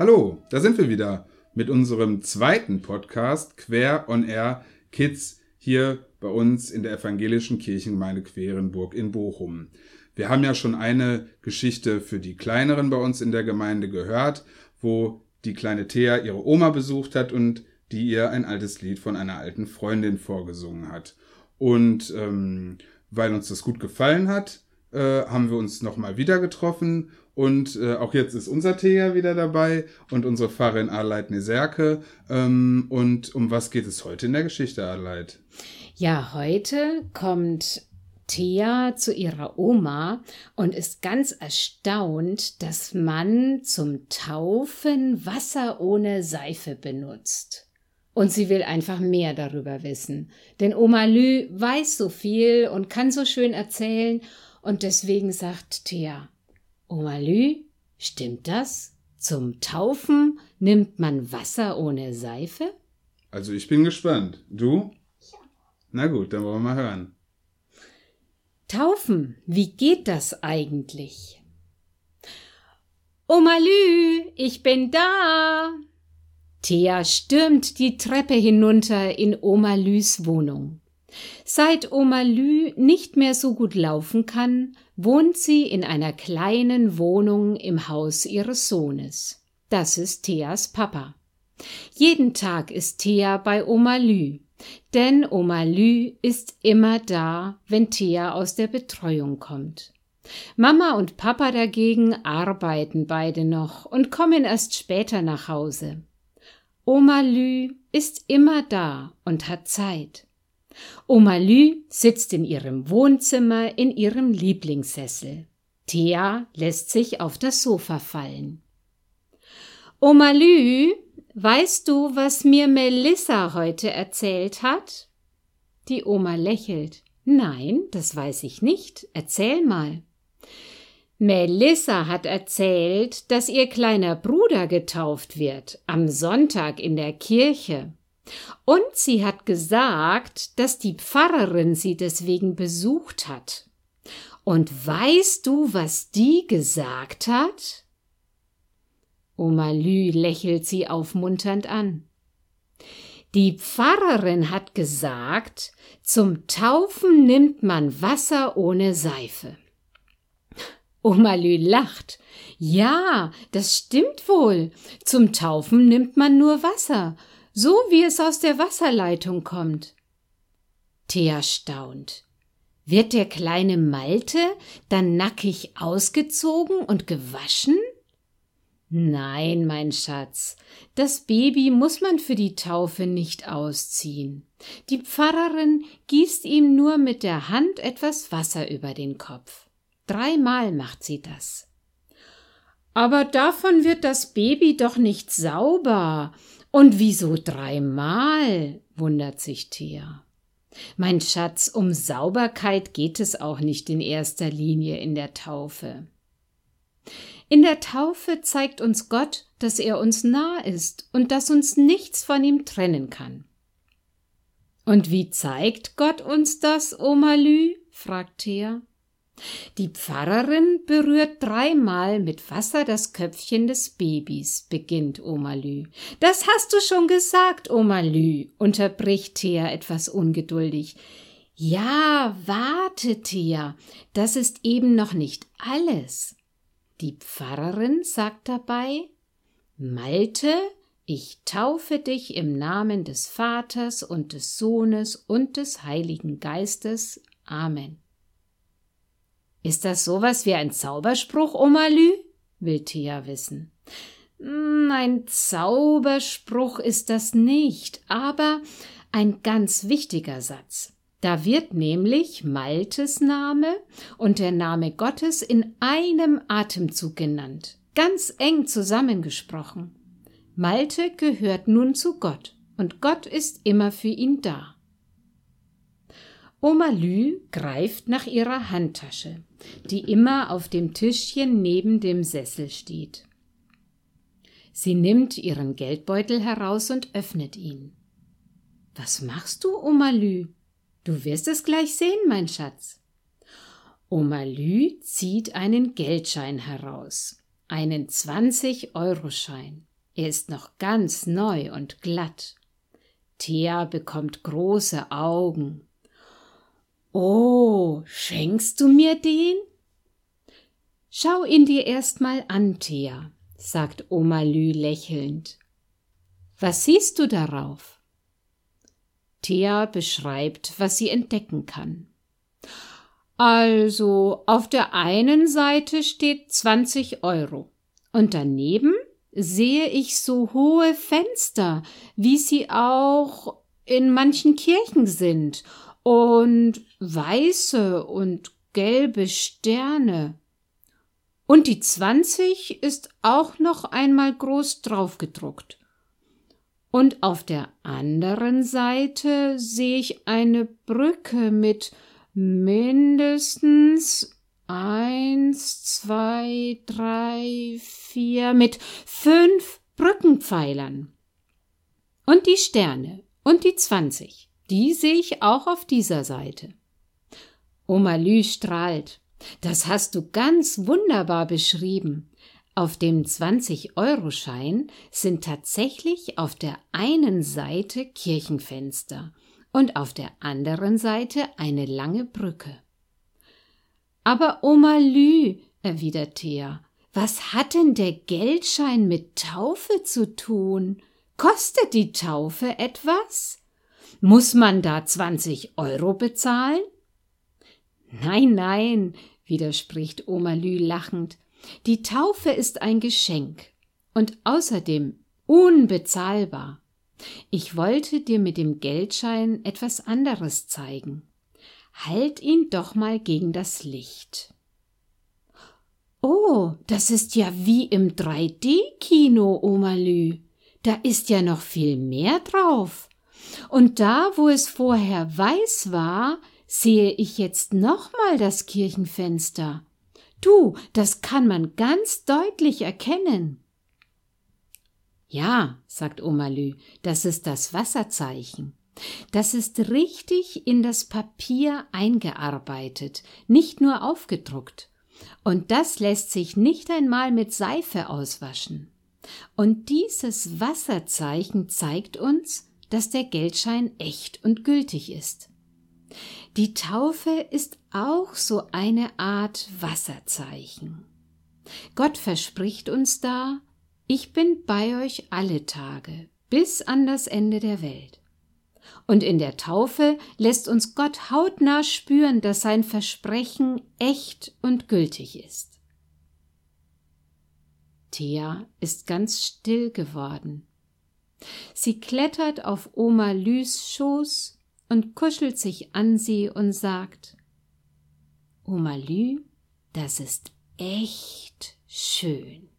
Hallo, da sind wir wieder mit unserem zweiten Podcast Quer on Air Kids hier bei uns in der evangelischen Kirchengemeinde Querenburg in Bochum. Wir haben ja schon eine Geschichte für die Kleineren bei uns in der Gemeinde gehört, wo die kleine Thea ihre Oma besucht hat und die ihr ein altes Lied von einer alten Freundin vorgesungen hat. Und ähm, weil uns das gut gefallen hat, äh, haben wir uns nochmal wieder getroffen und äh, auch jetzt ist unser Thea wieder dabei und unsere Pfarrerin Arleit Neserke. Ähm, und um was geht es heute in der Geschichte, Arleit? Ja, heute kommt Thea zu ihrer Oma und ist ganz erstaunt, dass man zum Taufen Wasser ohne Seife benutzt. Und sie will einfach mehr darüber wissen. Denn Oma Lü weiß so viel und kann so schön erzählen und deswegen sagt Thea, Oma Lü, stimmt das? Zum Taufen nimmt man Wasser ohne Seife? Also ich bin gespannt. Du? Ja. Na gut, dann wollen wir mal hören. Taufen, wie geht das eigentlich? Oma Lü, ich bin da. Thea stürmt die Treppe hinunter in Oma Lüs Wohnung. Seit Oma Lü nicht mehr so gut laufen kann, wohnt sie in einer kleinen Wohnung im Haus ihres Sohnes. Das ist Theas Papa. Jeden Tag ist Thea bei Oma Lü, denn Oma Lü ist immer da, wenn Thea aus der Betreuung kommt. Mama und Papa dagegen arbeiten beide noch und kommen erst später nach Hause. Oma Lü ist immer da und hat Zeit. Oma Lü sitzt in ihrem Wohnzimmer in ihrem Lieblingssessel. Thea lässt sich auf das Sofa fallen. Oma Lü, weißt du, was mir Melissa heute erzählt hat? Die Oma lächelt. Nein, das weiß ich nicht. Erzähl mal. Melissa hat erzählt, dass ihr kleiner Bruder getauft wird am Sonntag in der Kirche. Und sie hat gesagt, dass die Pfarrerin sie deswegen besucht hat. Und weißt du, was die gesagt hat? Oma Lü lächelt sie aufmunternd an. Die Pfarrerin hat gesagt, zum Taufen nimmt man Wasser ohne Seife. Oma Lü lacht. Ja, das stimmt wohl. Zum Taufen nimmt man nur Wasser so wie es aus der Wasserleitung kommt. Thea staunt. Wird der kleine Malte dann nackig ausgezogen und gewaschen? Nein, mein Schatz, das Baby muss man für die Taufe nicht ausziehen. Die Pfarrerin gießt ihm nur mit der Hand etwas Wasser über den Kopf. Dreimal macht sie das. Aber davon wird das Baby doch nicht sauber, und wieso dreimal? wundert sich Thea. Mein Schatz, um Sauberkeit geht es auch nicht in erster Linie in der Taufe. In der Taufe zeigt uns Gott, dass er uns nah ist und dass uns nichts von ihm trennen kann. Und wie zeigt Gott uns das, Oma Lü? fragt Thea. Die Pfarrerin berührt dreimal mit Wasser das Köpfchen des Babys, beginnt Oma Lü. Das hast du schon gesagt, Oma Lü, unterbricht Thea etwas ungeduldig. Ja, warte, Thea, das ist eben noch nicht alles. Die Pfarrerin sagt dabei Malte, ich taufe dich im Namen des Vaters und des Sohnes und des Heiligen Geistes. Amen. Ist das sowas wie ein Zauberspruch, Oma Lü? will Thea wissen. Hm, ein Zauberspruch ist das nicht, aber ein ganz wichtiger Satz. Da wird nämlich Maltes Name und der Name Gottes in einem Atemzug genannt, ganz eng zusammengesprochen. Malte gehört nun zu Gott, und Gott ist immer für ihn da. Oma Lü greift nach ihrer Handtasche, die immer auf dem Tischchen neben dem Sessel steht. Sie nimmt ihren Geldbeutel heraus und öffnet ihn. Was machst du, Oma Lü? Du wirst es gleich sehen, mein Schatz. Oma Lü zieht einen Geldschein heraus, einen 20-Euro-Schein. Er ist noch ganz neu und glatt. Thea bekommt große Augen. Oh, schenkst du mir den? Schau ihn dir erst mal an, Thea, sagt Oma Lü lächelnd. Was siehst du darauf? Thea beschreibt, was sie entdecken kann. Also, auf der einen Seite steht 20 Euro und daneben sehe ich so hohe Fenster, wie sie auch in manchen Kirchen sind, und weiße und gelbe Sterne. Und die 20 ist auch noch einmal groß draufgedruckt. Und auf der anderen Seite sehe ich eine Brücke mit mindestens eins, zwei, drei, vier, mit fünf Brückenpfeilern. Und die Sterne und die zwanzig, die sehe ich auch auf dieser Seite. Oma Lü strahlt. Das hast du ganz wunderbar beschrieben. Auf dem 20-Euro-Schein sind tatsächlich auf der einen Seite Kirchenfenster und auf der anderen Seite eine lange Brücke. Aber Oma Lü, erwidert Thea, was hat denn der Geldschein mit Taufe zu tun? Kostet die Taufe etwas? Muss man da 20 Euro bezahlen? Nein, nein, widerspricht Oma Lü lachend. Die Taufe ist ein Geschenk und außerdem unbezahlbar. Ich wollte dir mit dem Geldschein etwas anderes zeigen. Halt ihn doch mal gegen das Licht. Oh, das ist ja wie im 3D-Kino, Oma Lü. Da ist ja noch viel mehr drauf. Und da, wo es vorher weiß war, sehe ich jetzt nochmal das Kirchenfenster. Du, das kann man ganz deutlich erkennen. Ja, sagt Oma Lü, das ist das Wasserzeichen. Das ist richtig in das Papier eingearbeitet, nicht nur aufgedruckt. Und das lässt sich nicht einmal mit Seife auswaschen. Und dieses Wasserzeichen zeigt uns, dass der Geldschein echt und gültig ist. Die Taufe ist auch so eine Art Wasserzeichen. Gott verspricht uns da, ich bin bei euch alle Tage bis an das Ende der Welt. Und in der Taufe lässt uns Gott hautnah spüren, dass sein Versprechen echt und gültig ist. Thea ist ganz still geworden. Sie klettert auf Oma Lüs Schoß und kuschelt sich an sie und sagt Oma Lü, das ist echt schön.